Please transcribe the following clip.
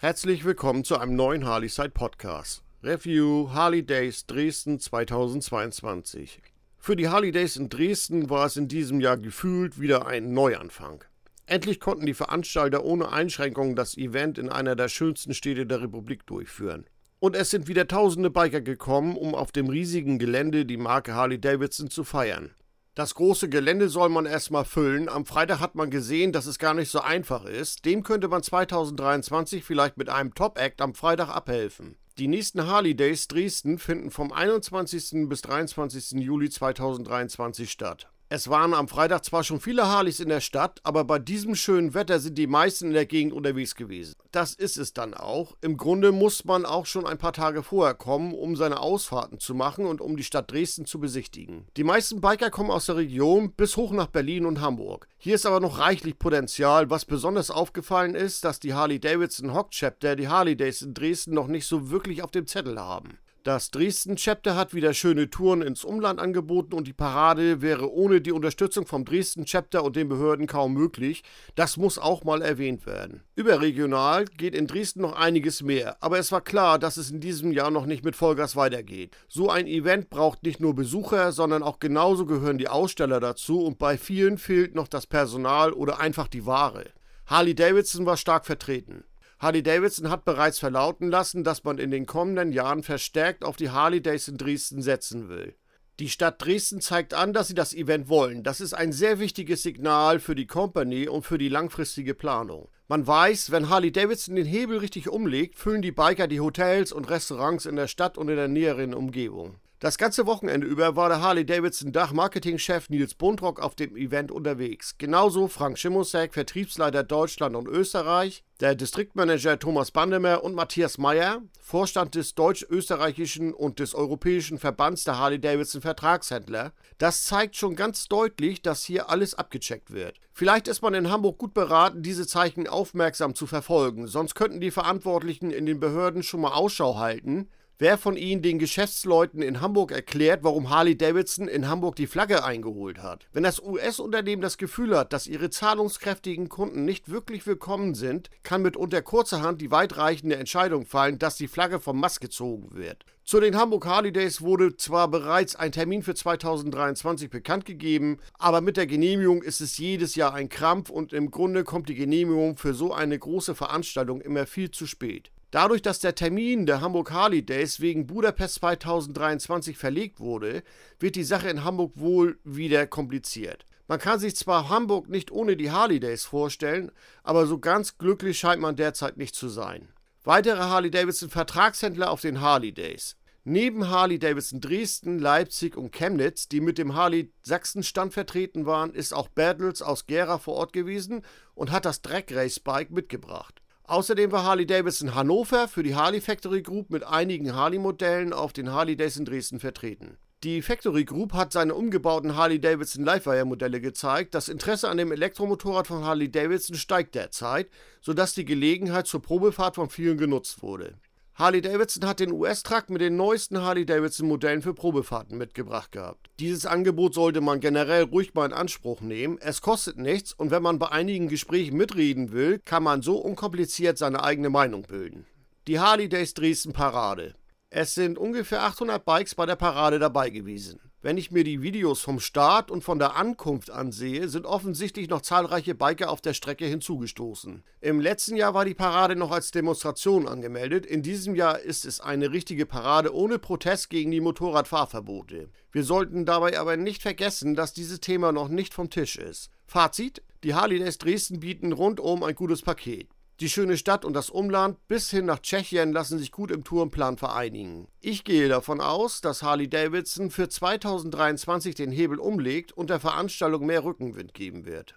Herzlich willkommen zu einem neuen Harley-Side Podcast. Review Harley Days Dresden 2022. Für die Harley Days in Dresden war es in diesem Jahr gefühlt wieder ein Neuanfang. Endlich konnten die Veranstalter ohne Einschränkungen das Event in einer der schönsten Städte der Republik durchführen. Und es sind wieder tausende Biker gekommen, um auf dem riesigen Gelände die Marke Harley Davidson zu feiern. Das große Gelände soll man erstmal füllen. Am Freitag hat man gesehen, dass es gar nicht so einfach ist. Dem könnte man 2023 vielleicht mit einem Top-Act am Freitag abhelfen. Die nächsten Harley Days Dresden finden vom 21. bis 23. Juli 2023 statt. Es waren am Freitag zwar schon viele Harleys in der Stadt, aber bei diesem schönen Wetter sind die meisten in der Gegend unterwegs gewesen. Das ist es dann auch. Im Grunde muss man auch schon ein paar Tage vorher kommen, um seine Ausfahrten zu machen und um die Stadt Dresden zu besichtigen. Die meisten Biker kommen aus der Region bis hoch nach Berlin und Hamburg. Hier ist aber noch reichlich Potenzial. Was besonders aufgefallen ist, dass die Harley Davidson Hock Chapter die Harley Days in Dresden noch nicht so wirklich auf dem Zettel haben. Das Dresden Chapter hat wieder schöne Touren ins Umland angeboten und die Parade wäre ohne die Unterstützung vom Dresden Chapter und den Behörden kaum möglich. Das muss auch mal erwähnt werden. Überregional geht in Dresden noch einiges mehr, aber es war klar, dass es in diesem Jahr noch nicht mit Vollgas weitergeht. So ein Event braucht nicht nur Besucher, sondern auch genauso gehören die Aussteller dazu und bei vielen fehlt noch das Personal oder einfach die Ware. Harley Davidson war stark vertreten. Harley Davidson hat bereits verlauten lassen, dass man in den kommenden Jahren verstärkt auf die Harley Days in Dresden setzen will. Die Stadt Dresden zeigt an, dass sie das Event wollen. Das ist ein sehr wichtiges Signal für die Company und für die langfristige Planung. Man weiß, wenn Harley Davidson den Hebel richtig umlegt, füllen die Biker die Hotels und Restaurants in der Stadt und in der näheren Umgebung. Das ganze Wochenende über war der Harley-Davidson Dach-Marketing-Chef Nils Buntrock auf dem Event unterwegs. Genauso Frank Schimosek, Vertriebsleiter Deutschland und Österreich, der Distriktmanager Thomas Bandemer und Matthias Meyer, Vorstand des deutsch-österreichischen und des europäischen Verbands der Harley-Davidson Vertragshändler. Das zeigt schon ganz deutlich, dass hier alles abgecheckt wird. Vielleicht ist man in Hamburg gut beraten, diese Zeichen aufmerksam zu verfolgen, sonst könnten die Verantwortlichen in den Behörden schon mal Ausschau halten, Wer von Ihnen den Geschäftsleuten in Hamburg erklärt, warum Harley Davidson in Hamburg die Flagge eingeholt hat? Wenn das US-Unternehmen das Gefühl hat, dass ihre zahlungskräftigen Kunden nicht wirklich willkommen sind, kann mitunter kurzerhand die weitreichende Entscheidung fallen, dass die Flagge vom Mast gezogen wird. Zu den Hamburg Harley Days wurde zwar bereits ein Termin für 2023 bekannt gegeben, aber mit der Genehmigung ist es jedes Jahr ein Krampf und im Grunde kommt die Genehmigung für so eine große Veranstaltung immer viel zu spät. Dadurch, dass der Termin der Hamburg Harley Days wegen Budapest 2023 verlegt wurde, wird die Sache in Hamburg wohl wieder kompliziert. Man kann sich zwar Hamburg nicht ohne die Harley Days vorstellen, aber so ganz glücklich scheint man derzeit nicht zu sein. Weitere Harley Davidson Vertragshändler auf den Harley Days. Neben Harley Davidson Dresden, Leipzig und Chemnitz, die mit dem Harley Sachsen Stand vertreten waren, ist auch Battles aus Gera vor Ort gewesen und hat das Drag Race Bike mitgebracht. Außerdem war Harley Davidson Hannover für die Harley Factory Group mit einigen Harley-Modellen auf den Harley Days in Dresden vertreten. Die Factory Group hat seine umgebauten Harley Davidson Livewire-Modelle gezeigt. Das Interesse an dem Elektromotorrad von Harley Davidson steigt derzeit, sodass die Gelegenheit zur Probefahrt von vielen genutzt wurde. Harley Davidson hat den US-Truck mit den neuesten Harley Davidson-Modellen für Probefahrten mitgebracht gehabt. Dieses Angebot sollte man generell ruhig mal in Anspruch nehmen. Es kostet nichts und wenn man bei einigen Gesprächen mitreden will, kann man so unkompliziert seine eigene Meinung bilden. Die Harley Days Dresden Parade. Es sind ungefähr 800 Bikes bei der Parade dabei gewesen. Wenn ich mir die Videos vom Start und von der Ankunft ansehe, sind offensichtlich noch zahlreiche Biker auf der Strecke hinzugestoßen. Im letzten Jahr war die Parade noch als Demonstration angemeldet, in diesem Jahr ist es eine richtige Parade ohne Protest gegen die Motorradfahrverbote. Wir sollten dabei aber nicht vergessen, dass dieses Thema noch nicht vom Tisch ist. Fazit: Die Harley Days Dresden bieten rundum ein gutes Paket. Die schöne Stadt und das Umland bis hin nach Tschechien lassen sich gut im Tourenplan vereinigen. Ich gehe davon aus, dass Harley Davidson für 2023 den Hebel umlegt und der Veranstaltung mehr Rückenwind geben wird.